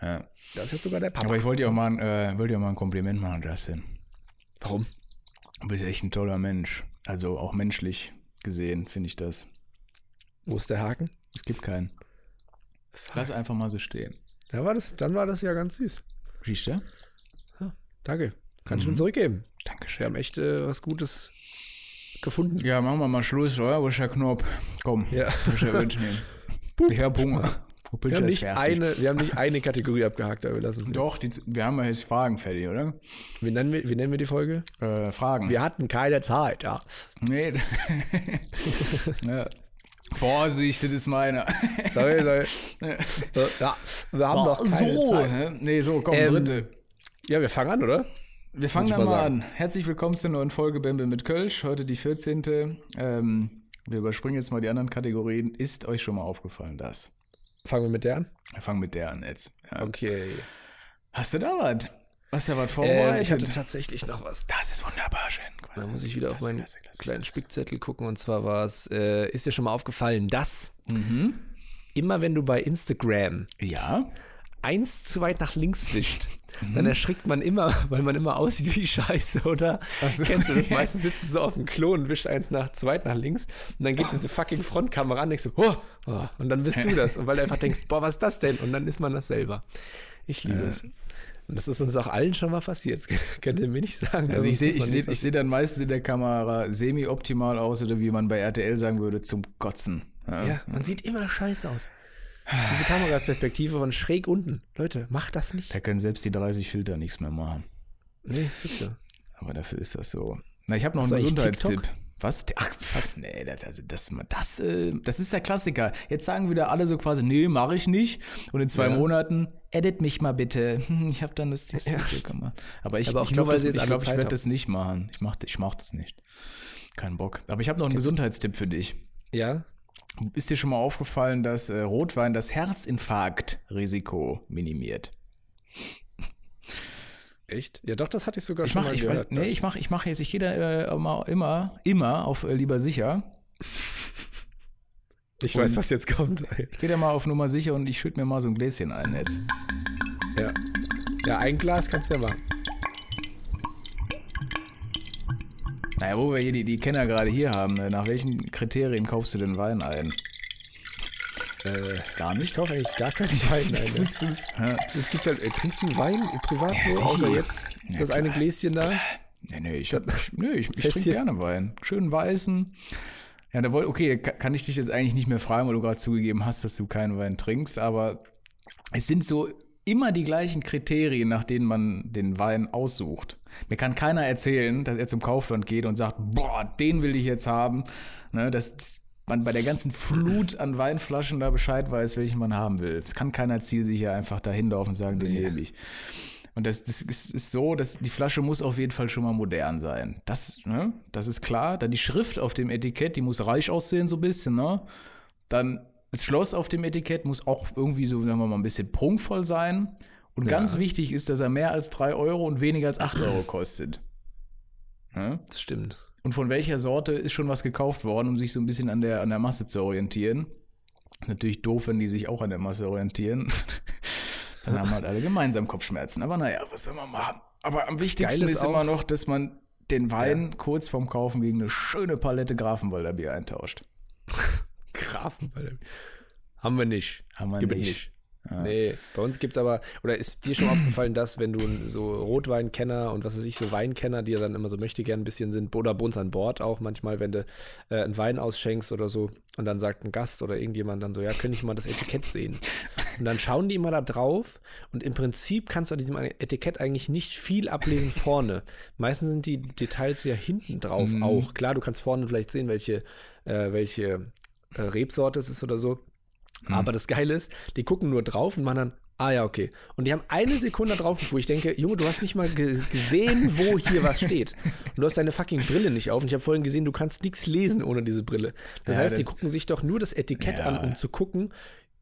Ja. Ja. das ist sogar der Papa. Aber ich wollte dir auch mal, ein, äh, wollte dir mal ein Kompliment machen, Justin. Warum? Du bist echt ein toller Mensch. Also auch menschlich gesehen, finde ich das. Wo ist der Haken? Es gibt keinen. Lass einfach mal so stehen. Ja, war das, dann war das ja ganz süß. Siehst du? Danke. Kann ich Mhm. schon zurückgeben. Wir Dankeschön. haben echt äh, was Gutes gefunden. Ja, machen wir mal Schluss, oder? Wo ist der Knopf? Komm, Ja. wo ist der nehmen? <laughs> Ich hab Hunger. Wir haben, nicht eine, wir haben nicht <laughs> eine Kategorie abgehakt, aber wir lassen es Doch, die, wir haben ja jetzt Fragen fertig, oder? Wie nennen, wir, wie nennen wir die Folge? Äh, Fragen. Wir hatten keine Zeit, ja. Nee. <laughs> ja. Vorsicht, das ist meiner. <laughs> Sorry, sorry. Ja, wir haben doch keine so. Zeit. Nee, so, komm, Ähm, dritte. Ja, wir fangen an, oder? Wir fangen dann mal sagen. an. Herzlich willkommen zur neuen Folge Bamble mit Kölsch. Heute die 14. Ähm, wir überspringen jetzt mal die anderen Kategorien. Ist euch schon mal aufgefallen, das? Fangen wir mit der an? Wir fangen mit der an jetzt. Ja. Okay. Hast du da was? Hast du da was Äh, vorbereitet? ich hatte tatsächlich noch was. das ist wunderbar schön. Da muss ich wieder auf meinen klasse, klasse, kleinen. Spickzettel gucken. Und zwar war es, äh, ist dir schon mal aufgefallen, dass Mhm. immer wenn du bei Instagram Ja. eins zu weit nach links wischt, dann erschrickt man immer, <laughs> weil man immer aussieht wie Scheiße, oder? So. Kennst du das? <laughs> Meistens sitzt du so auf dem Klo und wischt eins nach, zu weit nach links und dann geht diese fucking Frontkamera an und denkst so, oh, oh, und dann bist du <laughs> das. Und weil du einfach denkst, boah, was ist das denn? Und dann ist man das selber. Ich liebe es. Und das ist uns auch allen schon mal passiert. Das könnt ihr mir nicht sagen. dass Also ich sehe ich seh, ich seh dann meistens in der Kamera semi-optimal aus oder wie man bei RTL sagen würde, zum Kotzen. Ja, man sieht immer scheiße aus. Diese Kameraperspektive von schräg unten. Leute, macht das nicht. Da können selbst die 30 Filter nichts mehr machen. Nee, bitte. Aber dafür ist das so. Na, ich habe noch du einen Gesundheitstipp. TikTok? Was? Ach, pf, nee, das, also das, das, äh, das ist der Klassiker. Jetzt sagen wieder alle so quasi, nee, mache ich nicht. Und in zwei Ja. Monaten, edit mich mal bitte. <laughs> Ich habe dann das, Video gemacht. Aber ich, Aber ich glaube, ich, glaub, ich werde das nicht machen. Ich mache ich mach das nicht. Kein Bock. Aber ich habe noch einen Gesundheitstipp für dich. Ja? Ist dir schon mal aufgefallen, dass äh, Rotwein das Herzinfarktrisiko minimiert? Echt? Ja, doch, das hatte ich sogar Ich schon mache, mal ich gehört. weiß, nee, ich mache, ich mache jetzt, ich gehe da äh, immer, immer, immer auf äh, lieber sicher. ich weiß, was jetzt kommt. Ich gehe da mal auf Nummer sicher und ich schütte mir mal so ein Gläschen ein jetzt. Ja. Ja, ein Glas kannst du ja machen. Naja, wo wir hier die, die Kenner gerade hier haben, äh, nach welchen Kriterien kaufst du den Wein ein? Äh, Gar nicht? ich kaufe eigentlich gar keinen <laughs> Wein. Ein, das? Ja. Es gibt halt, äh, trinkst du Wein privat Ja, so, außer jetzt Ja, das eine klar. Gläschen da? Nee, nee, ich, ich, nee, ich, ich trinke gerne Wein. Schönen weißen. Ja, da wollt, okay, ka- kann ich dich jetzt eigentlich nicht mehr fragen, weil du gerade zugegeben hast, dass du keinen Wein trinkst, aber es sind so immer die gleichen Kriterien, nach denen man den Wein aussucht. Mir kann keiner erzählen, dass er zum Kaufland geht und sagt, boah, den will ich jetzt haben. Ne, dass man bei der ganzen Flut an Weinflaschen da Bescheid weiß, welchen man haben will. Es kann keiner zielsicher einfach dahin laufen und sagen, den nehme ich. Und das, das ist, ist so, dass die Flasche muss auf jeden Fall schon mal modern sein. Das, ne, das ist klar. Dann die Schrift auf dem Etikett, die muss reich aussehen, so ein bisschen, ne? Dann das Schloss auf dem Etikett muss auch irgendwie so, sagen wir mal, ein bisschen prunkvoll sein. Und ganz wichtig ist, dass er mehr als 3 Euro und weniger als 8 Euro kostet. Ne? Das stimmt. Und von welcher Sorte ist schon was gekauft worden, um sich so ein bisschen an der, an der Masse zu orientieren. Natürlich doof, wenn die sich auch an der Masse orientieren. <laughs> Dann haben halt alle gemeinsam Kopfschmerzen. Aber naja, was soll man machen? Aber am wichtigsten ist ist immer noch, dass man den Wein kurz vorm Kaufen gegen eine schöne Palette Grafenwalder Bier eintauscht. <laughs> Grafenwalder. Haben wir nicht. Haben wir Gibt nicht. nicht. Nee, bei uns gibt es aber, oder ist dir schon aufgefallen, dass wenn du so Rotweinkenner und was weiß ich, so Weinkenner, die ja dann immer so möchte gern ein bisschen sind, oder bei uns an Bord auch manchmal, wenn du äh, einen Wein ausschenkst oder so und dann sagt ein Gast oder irgendjemand dann so, ja, könnte ich mal das Etikett sehen? Und dann schauen die immer da drauf und im Prinzip kannst du an diesem Etikett eigentlich nicht viel ablesen vorne. Meistens sind die Details ja hinten drauf Mhm. auch. Klar, du kannst vorne vielleicht sehen, welche, äh, welche äh, Rebsorte es ist oder so. Mhm. Aber das Geile ist, die gucken nur drauf und machen dann, ah ja, okay. Und die haben eine Sekunde drauf, wo ich denke, Junge, du hast nicht mal ge gesehen, wo hier was steht. Und du hast deine fucking Brille nicht auf. Und ich habe vorhin gesehen, du kannst nichts lesen ohne diese Brille. Das Ja, heißt, die das- gucken sich doch nur das Etikett Ja. an, um zu gucken,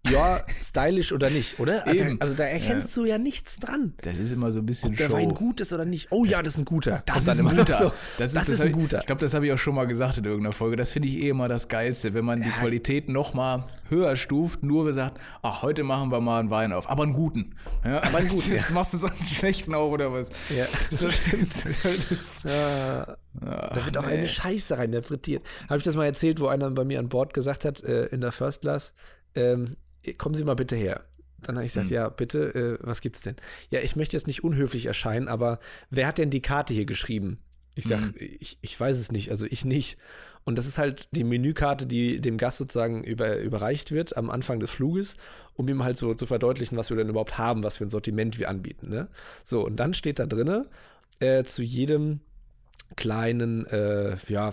ja, stylisch oder nicht, oder? Also, also da erkennst du ja nichts dran. Das ist immer so ein bisschen Ob der Show. Wein gut ist oder nicht. Oh ja, das ist ein guter. Das ist ein guter. so, das ist, das ist ein ich- guter. Ich glaube, das habe ich auch schon mal gesagt in irgendeiner Folge. Das finde ich eh immer das Geilste, wenn man die Qualität noch mal höher stuft, nur gesagt, ach, heute machen wir mal einen Wein auf, aber einen guten. Ja, aber einen <laughs> guten. Jetzt machst du sonst <laughs> einen schlechten auf oder was? Ja, <laughs> So stimmt. Das, Ja, da wird auch nee. eine Scheiße reininterpretiert. Habe ich das mal erzählt, wo einer bei mir an Bord gesagt hat, äh, in der First Class, ähm, kommen Sie mal bitte her. Dann habe ich gesagt, ja, bitte, äh, was gibt's denn? Ja, ich möchte jetzt nicht unhöflich erscheinen, aber wer hat denn die Karte hier geschrieben? Ich sage, ich, ich weiß es nicht, also ich nicht. Und das ist halt die Menükarte, die dem Gast sozusagen über, überreicht wird am Anfang des Fluges, um ihm halt so zu verdeutlichen, was wir denn überhaupt haben, was für ein Sortiment wir anbieten. Ne? So, und dann steht da drinne äh, zu jedem kleinen äh, ja,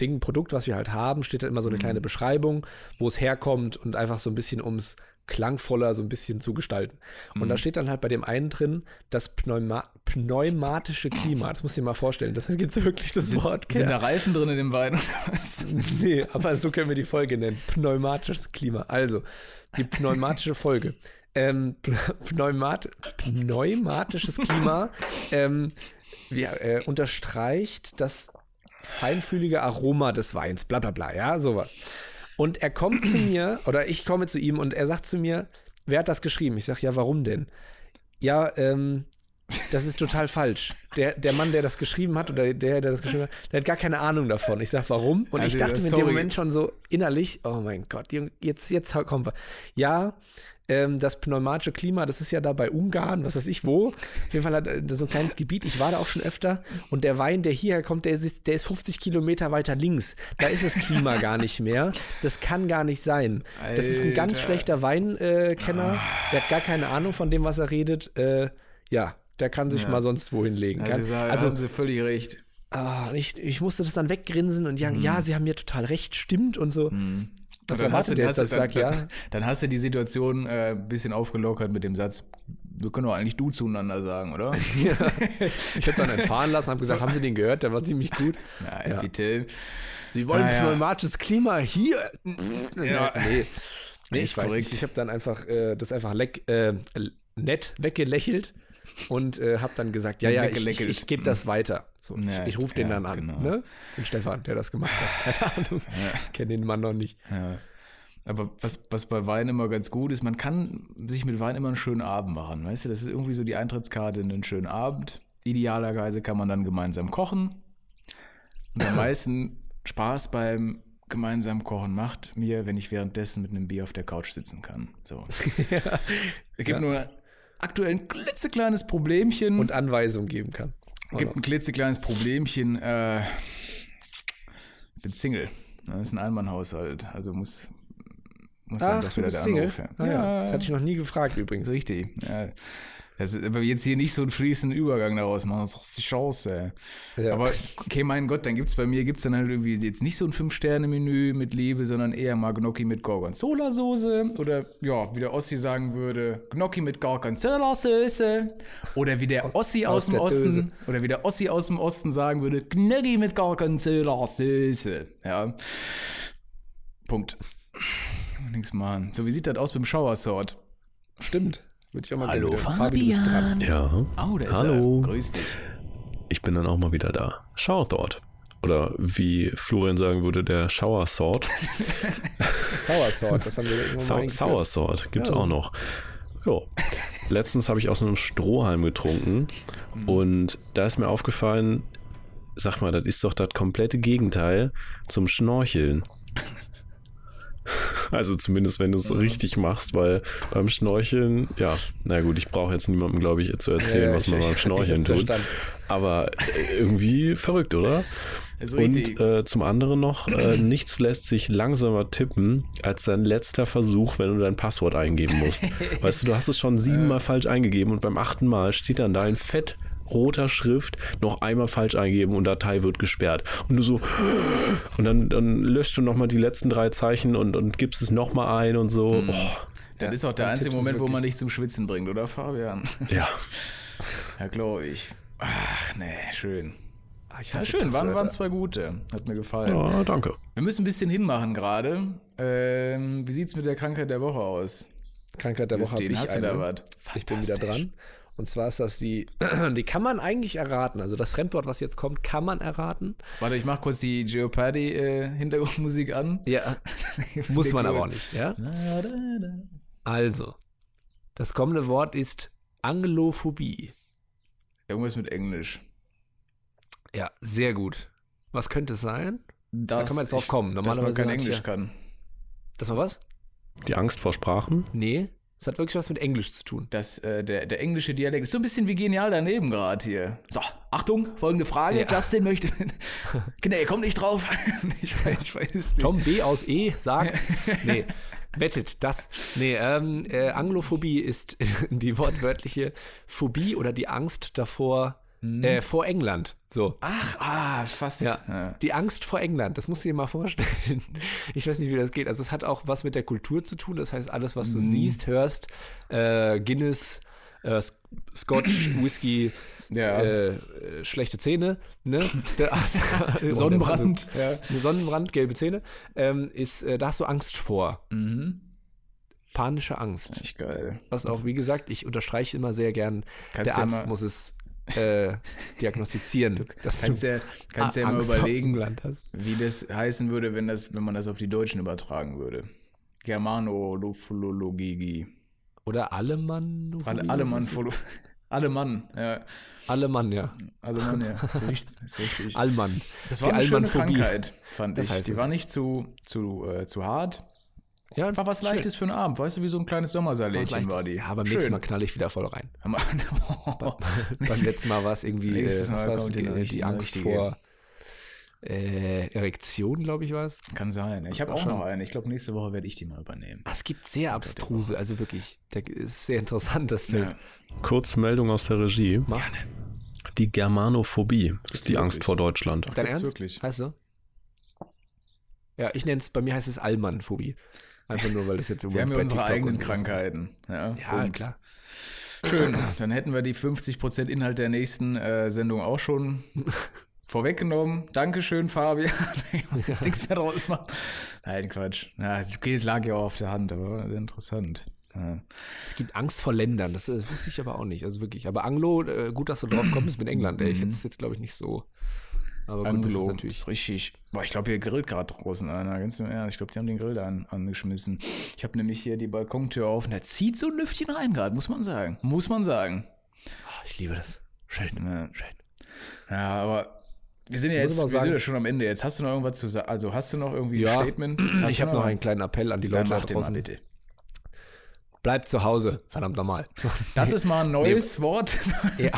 Ding, Produkt, was wir halt haben, steht da immer so eine kleine Beschreibung, wo es herkommt und einfach so ein bisschen ums klangvoller so ein bisschen zu gestalten. Und da steht dann halt bei dem einen drin, das Pneuma pneumatische Klima. Das musst du dir mal vorstellen. Das <laughs> gibt es wirklich das Wort. sind da Ja. Reifen drin in dem Wein oder was? <laughs> Nee, aber so können wir die Folge nennen. Pneumatisches Klima. Also, die pneumatische Folge. Ähm, Pneumat pneumatisches Klima ähm, ja, äh, unterstreicht das feinfühlige Aroma des Weins, bla bla bla, ja, sowas. Und er kommt zu mir, <clears throat> oder ich komme zu ihm und er sagt zu mir, wer hat das geschrieben? Ich sage, ja, warum denn? Ja, ähm, das ist total falsch. Der, der Mann, der das geschrieben hat, oder der, der das geschrieben hat, der hat gar keine Ahnung davon. Ich sage, warum? Und Also, ich dachte mir in dem Moment schon so innerlich, oh mein Gott, jetzt, jetzt kommen wir. Ja, ähm, das pneumatische Klima, das ist ja da bei Ungarn, was weiß ich wo. Auf jeden Fall hat äh, so ein kleines Gebiet, ich war da auch schon öfter. Und der Wein, der hierher kommt, der ist, der ist 50 Kilometer weiter links. Da ist das Klima <laughs> gar nicht mehr. Das kann gar nicht sein. Das ist ein ganz Alter. schlechter Weinkenner. Äh, der hat gar keine Ahnung von dem, was er redet. Äh, ja, der kann sich Ja. mal sonst wohin legen. Also, Kann- Sie sagen, also haben Sie völlig recht. ah, ich, ich musste das dann weggrinsen und sagen, ja, sie haben mir total recht, stimmt und so. Was Und dann hast erwartet jetzt, dass ich sage, ja? dann, hast du die Situation äh, ein bisschen aufgelockert mit dem Satz, wir können doch eigentlich du zueinander sagen, oder? <laughs> Ich habe dann einen fahren lassen, habe gesagt, haben Sie den gehört? Der war ziemlich gut. Ja, Ja. bitte. Sie wollen Ah, ja. pneumatisches Klima hier. Ja. Nee, nee ich weiß nicht. Ich habe dann einfach äh, das einfach leck, äh, nett weggelächelt und äh, habe dann gesagt, ja, ja, ich, ich, ich gebe das weiter. So, Ja, ich ich rufe den ja, dann an. genau. Ne? Den Stefan, der das gemacht hat. Keine <laughs> Ahnung. Kenne den Mann noch nicht. Ja. Aber was, was bei Wein immer ganz gut ist, man kann sich mit Wein immer einen schönen Abend machen. Weißt du, das ist irgendwie so die Eintrittskarte in einen schönen Abend. Idealerweise kann man dann gemeinsam kochen. Und am <laughs> meisten Spaß beim gemeinsamen Kochen macht mir, wenn ich währenddessen mit einem Bier auf der Couch sitzen kann. So. <laughs> Es gibt nur aktuell ein klitzekleines Problemchen. Und Anweisungen geben kann. Es gibt ein klitzekleines Problemchen. Äh, ich bin Single. Das ist ein Einmannhaushalt. Also muss, muss dann Ach, doch du wieder der Single? Anruf her. Ah, ja. Das hatte ich noch nie gefragt übrigens. Richtig. Ja. Das ist, aber jetzt hier nicht so einen fließenden Übergang daraus machen, das ist die Chance. Ja. Aber okay, mein Gott, dann gibt es bei mir gibt's dann halt irgendwie jetzt nicht so ein Fünf-Sterne-Menü mit Liebe, sondern eher mal Gnocchi mit Gorgonzola-Soße oder ja, wie der Ossi sagen würde, Gnocchi mit Gorgonzola-Soße oder wie der Ossi aus, aus dem Osten Döse. oder wie der Ossi aus dem Osten sagen würde, Gnocchi mit Gorgonzola-Soße. Ja. Punkt. Nichts machen. So, wie sieht das aus beim Shower-Sort? Stimmt. Würde ich auch mal Hallo, gerne wieder. Fabi, du bist dran. Ja. Oh, da ist Hallo. er. Grüß dich. Ich bin dann auch mal wieder da. Shower Thought. Oder wie Florian sagen würde, der Shower Sword. Sour Sort, das haben wir irgendwann mal Sau eingeführt. Sour Sword gibt's Ja. auch noch. Ja. Letztens habe ich aus einem Strohhalm getrunken und da ist mir aufgefallen, sag mal, das ist doch das komplette Gegenteil zum Schnorcheln. <laughs> Also zumindest, wenn du es richtig machst, weil beim Schnorcheln, ja, na gut, ich brauche jetzt niemandem, glaube ich, zu erzählen, Ja, was ich- man beim <laughs> ich Schnorcheln hab tut. Aber äh, irgendwie verrückt, oder? Ist Und äh, zum anderen noch, äh, <clears throat> nichts lässt sich langsamer tippen als dein letzter Versuch, wenn du dein Passwort eingeben musst. <laughs> weißt du, du hast es schon siebenmal falsch eingegeben und beim achten Mal steht dann da in fett roter Schrift noch einmal falsch eingeben und Datei wird gesperrt. Und du so, und dann, dann löscht du nochmal die letzten drei Zeichen und, und gibst es nochmal ein und so. Oh, das ist auch der einzige tippst du's Moment, wo man dich zum Schwitzen bringt, oder Fabian? ja. <laughs> Ja, glaube ich. Ach, nee, schön. Ah, ich Ja, schön, waren, waren zwei gute. Hat mir gefallen. ja, danke. Wir müssen ein bisschen hinmachen gerade. Ähm, wie sieht's mit der Krankheit der Woche aus? Krankheit der Woche habe ich eine. was? Ich bin wieder dran. Und zwar ist das die, <clears throat> die kann man eigentlich erraten. Also das Fremdwort, was jetzt kommt, kann man erraten. Warte, ich mach kurz die Jeopardy-Hintergrundmusik an. Ja, <laughs> muss man aber auch nicht. Ja? Da, da. Also, das kommende Wort ist Anglophobie. Irgendwas mit Englisch. Ja, sehr gut. Was könnte es sein? Das, kann man jetzt drauf kommen. Dass man Normalerweise kein Englisch ja- kann. Das war was? Die Angst vor Sprachen? Nee, es hat wirklich was mit Englisch zu tun. Das, äh, der, der englische Dialekt ist so ein bisschen wie genial daneben gerade hier. So, Achtung, folgende Frage. Ja. Justin möchte. <laughs> Ihr kommt nicht drauf. <laughs> ich, weiß, ich weiß nicht. Tom B aus E sagt, <laughs> nee, wettet das. Nee, ähm, äh, Anglophobie ist die wortwörtliche Phobie oder die Angst davor, äh, vor England. So. Ach, ah, fast. Ja. Ja. Die Angst vor England, das musst du dir mal vorstellen. <laughs> Ich weiß nicht, wie das geht. Also es hat auch was mit der Kultur zu tun. Das heißt, alles, was du siehst, hörst, äh, Guinness, äh, Scotch, <clears throat> Whisky, Ja. äh, äh, schlechte Zähne, ne? <laughs> <laughs> Sonnenbrand. Ja. Sonnenbrand, gelbe Zähne, ähm, ist, äh, da hast du Angst vor. Mhm. Panische Angst. Echt geil. Was auch, wie gesagt, ich unterstreiche immer sehr gern, Kannst der ja Arzt mal- muss es äh, diagnostizieren. dass Kannst du ja, kannst ja mal überlegen, wie das heißen würde, wenn, das, wenn man das auf die Deutschen übertragen würde. Germanologie. Oder Allemann? Alle, Allemann, <laughs> Allemann, ja. Allemann, ja. Allemann, ja. <laughs> Ist richtig. Ist richtig. Allmann. Das Die war eine schöne. Krankheit, fand Das ich. heißt Die war nicht zu, zu, äh, zu hart. Ja, Einfach was Leichtes für einen Abend. Weißt du, wie so ein kleines Sommersalätchen war die. Ja, beim nächsten Mal knall ich wieder voll rein. <laughs> Beim letzten Mal war es irgendwie, äh, was Mal war's? die, die die richtige- Angst richtige. vor äh, Erektion, glaube ich, war es. Kann sein. Ich habe auch schon- noch eine. Ich glaube, nächste Woche werde ich die mal übernehmen. Es gibt sehr abstruse, also wirklich, da ist sehr interessant, das Feld. Ja. Kurzmeldung aus der Regie. Mach. Die Germanophobie ist die die Angst wirklich? vor Deutschland. Dein Ernst? wirklich? Heißt so? Ja, ich nenne es, bei mir heißt es Allmann-Phobie. Einfach nur, weil das jetzt im Wir haben ja unsere TikTok eigenen. Krankheiten. Ja, Ja, klar. Schön. Dann hätten wir die 50% Inhalt der nächsten äh, Sendung auch schon <laughs> vorweggenommen. Dankeschön, Fabian. <laughs> Jetzt nichts mehr draus machen. Nein, Quatsch. Ja, okay, es lag ja auch auf der Hand, aber sehr interessant. Ja. Es gibt Angst vor Ländern, das, das wusste ich aber auch nicht, also wirklich. Aber Anglo, äh, gut, dass du drauf kommst mit England, ey. Ich hätte es jetzt, glaube ich, nicht so. Aber gut, das ist natürlich. ist richtig. Boah, ich glaube, hier grillt gerade draußen einer. Ganz im Ernst. Ich glaube, die haben den Grill da an, angeschmissen. Ich habe nämlich hier die Balkontür auf und da zieht so ein Lüftchen rein gerade, muss man sagen. Muss man sagen. Ah, Ich liebe das. Schön. Ja. Schön. Ja, aber wir sind ja jetzt wir sind ja schon am Ende. Jetzt hast du noch irgendwas zu sagen. Also hast du noch irgendwie Ja, ein Statement? Hast ich habe noch einen kleinen Appell an die Leute da den mal draußen. bitte. Bleibt zu Hause, verdammt nochmal. Das ist mal ein neues Wort. <laughs> ja.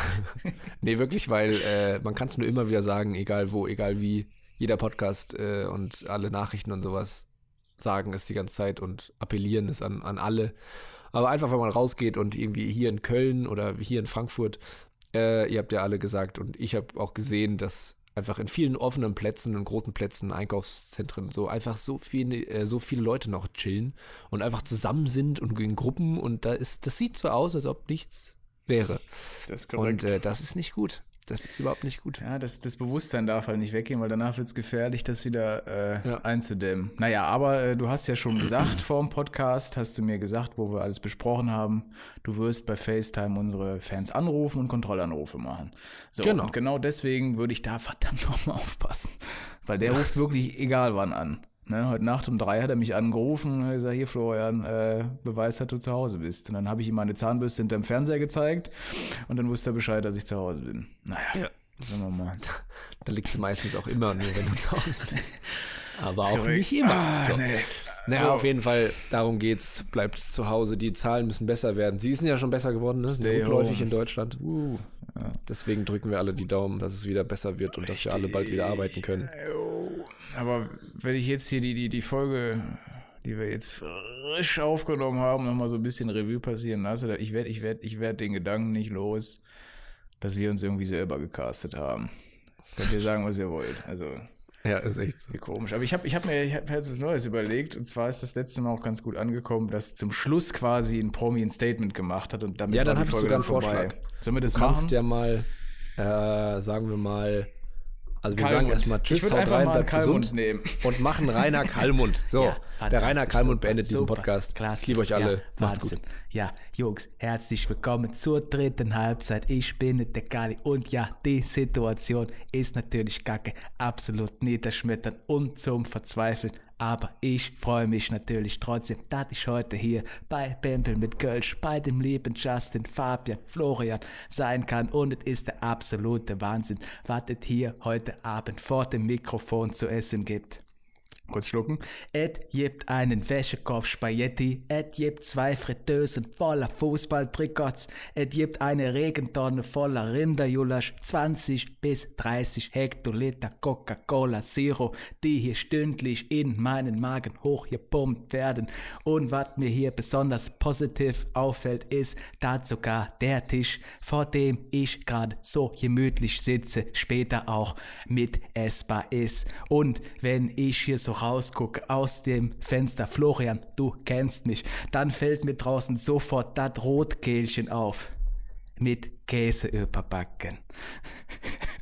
Nee, wirklich, weil äh, man kann es nur immer wieder sagen, egal wo, egal wie. Jeder Podcast äh, und alle Nachrichten und sowas sagen es die ganze Zeit und appellieren es an, an alle. Aber einfach, wenn man rausgeht und irgendwie hier in Köln oder hier in Frankfurt, äh, ihr habt ja alle gesagt und ich habe auch gesehen, dass einfach in vielen offenen Plätzen und großen Plätzen, Einkaufszentren, so einfach so viele, äh, so viele Leute noch chillen und einfach zusammen sind und in Gruppen und da ist, das sieht so aus, als ob nichts wäre. Das ist Und äh, das ist nicht gut. Das ist überhaupt nicht gut. Ja, das, das Bewusstsein darf halt nicht weggehen, weil danach wird es gefährlich, das wieder äh, Ja. einzudämmen. Naja, aber äh, du hast ja schon gesagt vor dem Podcast, hast du mir gesagt, wo wir alles besprochen haben, du wirst bei FaceTime unsere Fans anrufen und Kontrollanrufe machen. So, Genau. und genau deswegen würde ich da <laughs> verdammt nochmal aufpassen, weil der ruft wirklich egal wann an. Ne, heute Nacht um drei hat er mich angerufen und hat gesagt, hier Florian, äh, Beweis, dass du zu Hause bist. Und dann habe ich ihm meine Zahnbürste hinterm Fernseher gezeigt und dann wusste er Bescheid, dass ich zu Hause bin. Naja, Ja. sagen wir mal. Da liegt es meistens auch immer nur, wenn du zu Hause bist. Aber auch Korrekt. nicht immer. Ah, so. nee. Naja, So. auf jeden Fall, darum geht's. Bleibt zu Hause. Die Zahlen müssen besser werden. Sie sind ja schon besser geworden, ne? Stay Rückläufig in Deutschland. Uh, ja. Deswegen drücken wir alle die Daumen, dass es wieder besser wird und dass wir alle bald wieder arbeiten können. Aber wenn ich jetzt hier die, die, die Folge, die wir jetzt frisch aufgenommen haben, nochmal so ein bisschen Revue passieren lasse, ich werde ich werd, ich werd den Gedanken nicht los, dass wir uns irgendwie selber gecastet haben. Könnt ihr sagen, was ihr wollt. Also, Ja, ist echt so. komisch. Aber ich habe ich hab mir ich hab jetzt was Neues überlegt. Und zwar ist das letzte Mal auch ganz gut angekommen, dass zum Schluss quasi ein Promi ein Statement gemacht hat. Und damit Ja, dann war die hab ich sogar einen dann vorbei. Vorschlag. Sollen wir das Du kannst machen? ja mal, äh, sagen wir mal, also wir Kalmund. sagen erstmal Ich Tschüss, würd haut rein, bleibt gesund Kalmund nehmen. und machen Rainer Kalmund. So, <laughs> Ja, der Rainer Kalmund super, beendet diesen super, Podcast. Klasse. Ich liebe euch alle. Ja, Macht's Wahnsinn. gut. Ja, Jungs, herzlich willkommen zur dritten Halbzeit. Ich bin der Gali und ja, die Situation ist natürlich kacke, absolut niederschmetternd und zum Verzweifeln. Aber ich freue mich natürlich trotzdem, dass ich heute hier bei Bempel mit Kölsch, bei dem lieben Justin, Fabian, Florian sein kann. Und es ist der absolute Wahnsinn, was es hier heute Abend vor dem Mikrofon zu essen gibt. Kurz schlucken. Et gibt einen Wäschekorb Spaghetti, et gibt zwei Fritteusen voller Fußballtrikots, et gibt eine Regentonne voller Rinderjulasch, 20 bis 30 Hektoliter Coca-Cola Zero, die hier stündlich in meinen Magen hochgepumpt werden. Und was mir hier besonders positiv auffällt, ist, dass sogar der Tisch, vor dem ich gerade so gemütlich sitze, später auch mit essbar ist. Und wenn ich hier so rausgucke aus dem Fenster, Florian, du kennst mich, dann fällt mir draußen sofort das Rotkehlchen auf. Mit Käse überbacken. <laughs>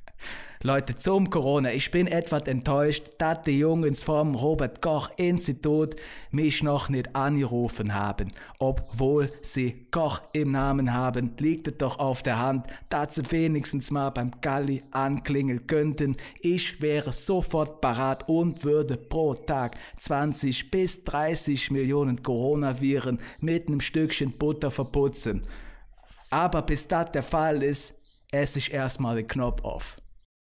Leute, zum Corona. Ich bin etwas enttäuscht, dass die Jungs vom Robert-Koch-Institut mich noch nicht angerufen haben. Obwohl sie Koch im Namen haben, liegt es doch auf der Hand, dass sie wenigstens mal beim Galli anklingeln könnten. Ich wäre sofort parat und würde pro Tag 20 bis 30 Millionen Coronaviren mit einem Stückchen Butter verputzen. Aber bis das der Fall ist, esse ich erstmal den Knopf auf.